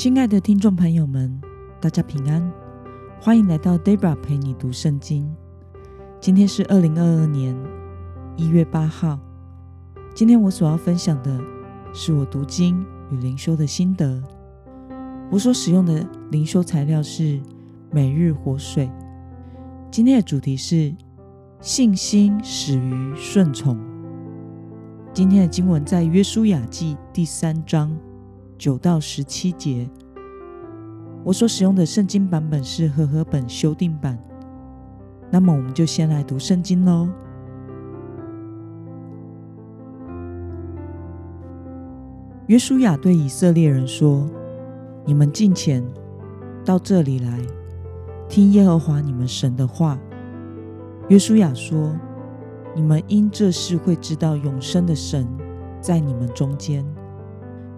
亲爱的听众朋友们，大家平安，欢迎来到 Debra 陪你读圣经。今天是二零二二年一月八号。今天我所要分享的是我读经与灵修的心得。我所使用的灵修材料是每日活水。今天的主题是信心始于顺从。今天的经文在约书亚记第三章。九到十七节，我所使用的圣经版本是和合本修订版。那么，我们就先来读圣经喽。约书亚对以色列人说：“你们进前到这里来，听耶和华你们神的话。”约书亚说：“你们因这事会知道永生的神在你们中间。”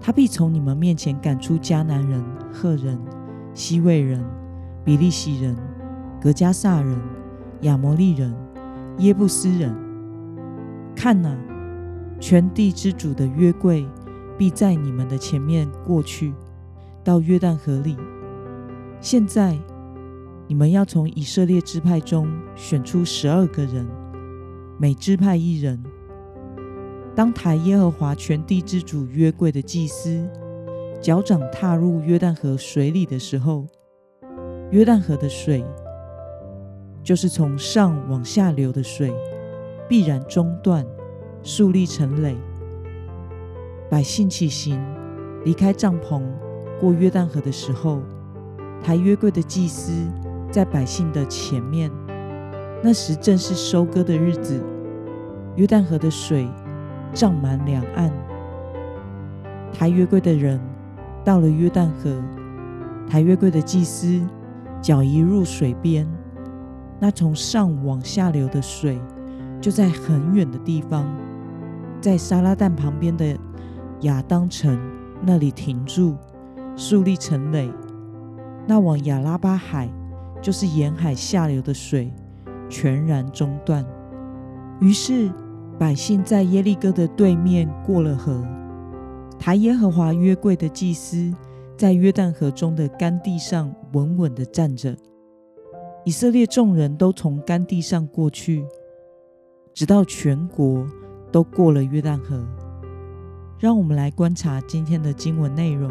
他必从你们面前赶出迦南人、赫人、西魏人、比利西人、格加萨人、亚摩利人、耶布斯人。看哪，全地之主的约柜必在你们的前面过去，到约旦河里。现在，你们要从以色列支派中选出十二个人，每支派一人。当抬耶和华全地之主约柜的祭司脚掌踏入约旦河水里的时候，约旦河的水就是从上往下流的水，必然中断，竖立成垒。百姓起行，离开帐篷，过约旦河的时候，抬约柜的祭司在百姓的前面。那时正是收割的日子，约旦河的水。涨满两岸，抬约柜的人到了约旦河，抬约柜的祭司脚一入水边，那从上往下流的水就在很远的地方，在沙拉旦旁边的亚当城那里停住，树立成垒。那往亚拉巴海，就是沿海下流的水，全然中断。于是。百姓在耶利哥的对面过了河，抬耶和华约柜的祭司在约旦河中的干地上稳稳的站着。以色列众人都从干地上过去，直到全国都过了约旦河。让我们来观察今天的经文内容。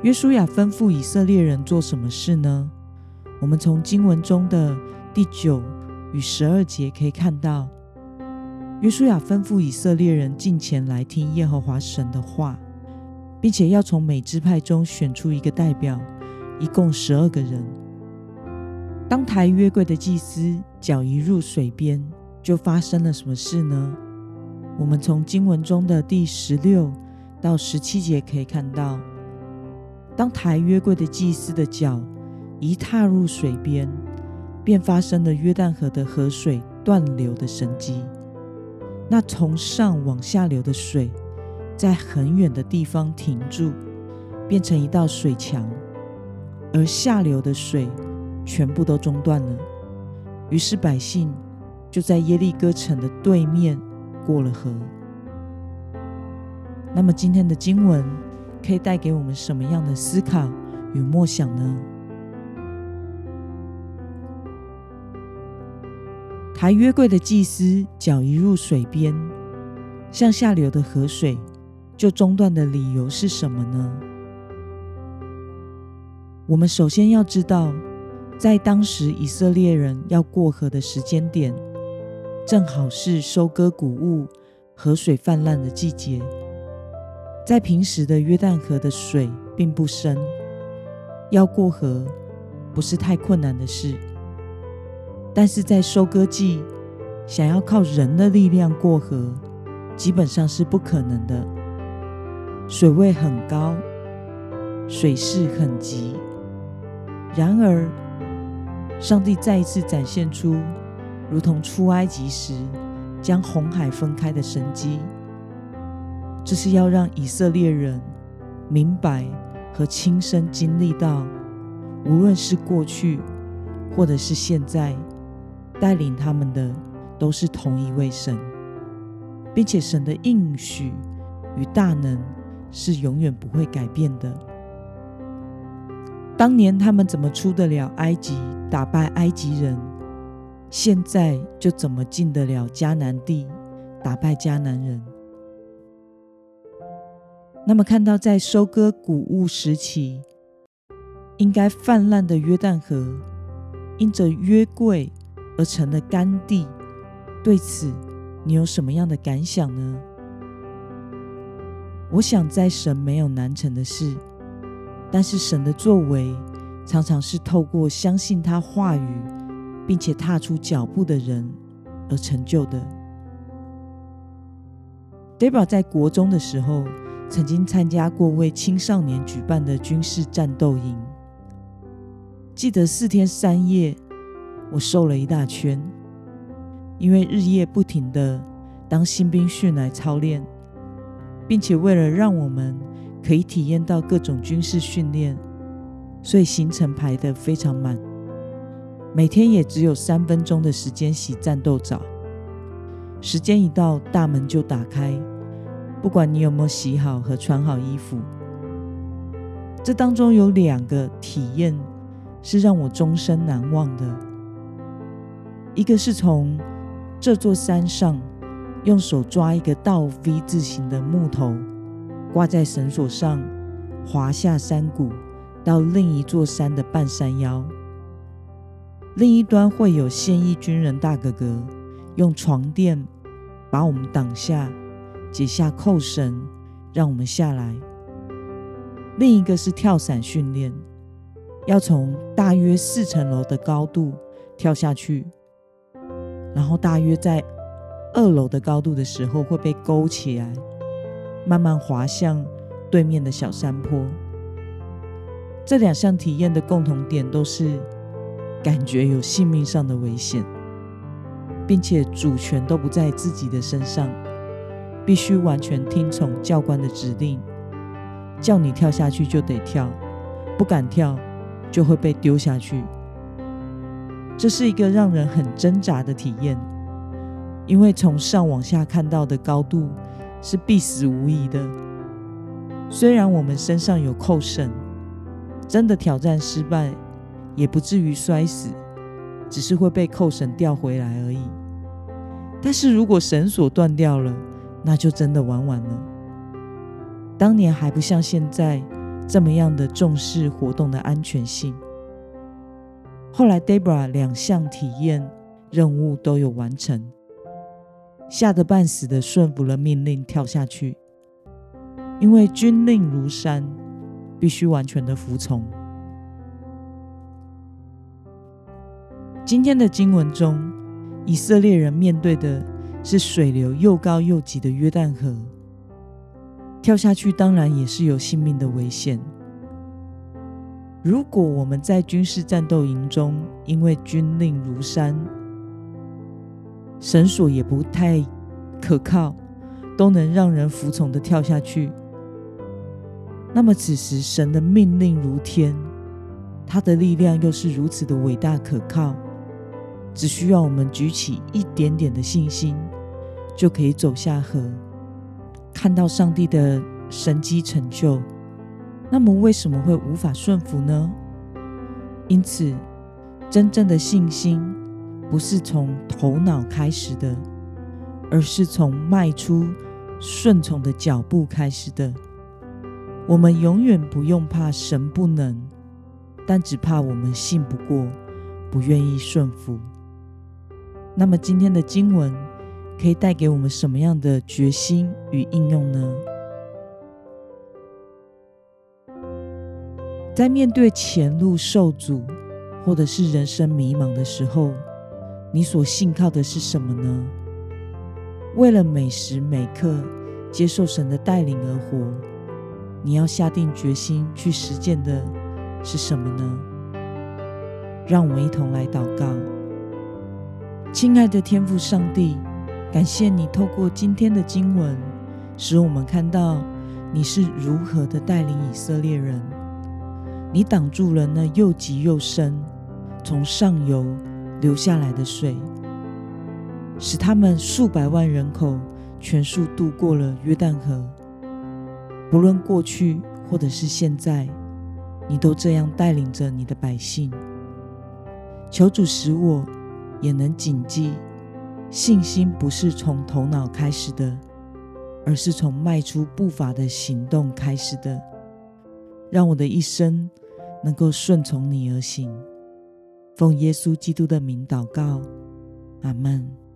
约书亚吩咐以色列人做什么事呢？我们从经文中的第九。与十二节可以看到，约书亚吩咐以色列人进前来听耶和华神的话，并且要从每支派中选出一个代表，一共十二个人。当抬约柜的祭司脚一入水边，就发生了什么事呢？我们从经文中的第十六到十七节可以看到，当抬约柜的祭司的脚一踏入水边。便发生了约旦河的河水断流的神迹。那从上往下流的水，在很远的地方停住，变成一道水墙，而下流的水全部都中断了。于是百姓就在耶利哥城的对面过了河。那么今天的经文可以带给我们什么样的思考与默想呢？抬约柜的祭司脚一入水边，向下流的河水就中断的理由是什么呢？我们首先要知道，在当时以色列人要过河的时间点，正好是收割谷物、河水泛滥的季节。在平时的约旦河的水并不深，要过河不是太困难的事。但是在收割季，想要靠人的力量过河，基本上是不可能的。水位很高，水势很急。然而，上帝再一次展现出如同出埃及时将红海分开的神迹，这是要让以色列人明白和亲身经历到，无论是过去或者是现在。带领他们的都是同一位神，并且神的应许与大能是永远不会改变的。当年他们怎么出得了埃及，打败埃及人，现在就怎么进得了迦南地，打败迦南人。那么，看到在收割谷物时期，应该泛滥的约旦河，因着约柜而成了干地，对此你有什么样的感想呢？我想，在神没有难成的事，但是神的作为常常是透过相信他话语，并且踏出脚步的人而成就的。Debra 在国中的时候。曾经参加过为青少年举办的军事战斗营，记得四天三夜，我瘦了一大圈，因为日夜不停的当新兵训来操练，并且为了让我们可以体验到各种军事训练，所以行程排得非常满，每天也只有三分钟的时间洗战斗澡，时间一到，大门就打开。不管你有没有洗好和穿好衣服，这当中有两个体验是让我终身难忘的。一个是从这座山上用手抓一个倒 V 字形的木头，挂在绳索上，滑下山谷到另一座山的半山腰，另一端会有现役军人大哥哥用床垫把我们挡下。解下扣绳，让我们下来。另一个是跳伞训练，要从大约四层楼的高度跳下去，然后大约在二楼的高度的时候会被勾起来，慢慢滑向对面的小山坡。这两项体验的共同点都是感觉有性命上的危险，并且主权都不在自己的身上。必须完全听从教官的指令，叫你跳下去就得跳，不敢跳就会被丢下去。这是一个让人很挣扎的体验，因为从上往下看到的高度是必死无疑的。虽然我们身上有扣绳，真的挑战失败也不至于摔死，只是会被扣绳吊回来而已。但是如果绳索断掉了，那就真的玩完了。当年还不像现在这么样的重视活动的安全性。后来，Debra 两项体验任务都有完成，吓得半死的顺服了命令跳下去，因为军令如山，必须完全的服从。今天的经文中，以色列人面对的。是水流又高又急的约旦河，跳下去当然也是有性命的危险。如果我们在军事战斗营中，因为军令如山，绳索也不太可靠，都能让人服从的跳下去，那么此时神的命令如天，他的力量又是如此的伟大可靠。只需要我们举起一点点的信心，就可以走下河，看到上帝的神迹成就。那么为什么会无法顺服呢？因此，真正的信心不是从头脑开始的，而是从迈出顺从的脚步开始的。我们永远不用怕神不能，但只怕我们信不过，不愿意顺服。那么今天的经文可以带给我们什么样的决心与应用呢？在面对前路受阻，或者是人生迷茫的时候，你所信靠的是什么呢？为了每时每刻接受神的带领而活，你要下定决心去实践的是什么呢？让我们一同来祷告。亲爱的天父上帝，感谢你透过今天的经文，使我们看到你是如何的带领以色列人。你挡住了那又急又深从上游流下来的水，使他们数百万人口全数渡过了约旦河。不论过去或者是现在，你都这样带领着你的百姓。求主使我也能谨记，信心不是从头脑开始的，而是从迈出步伐的行动开始的。让我的一生能够顺从你而行。奉耶稣基督的名祷告，阿门。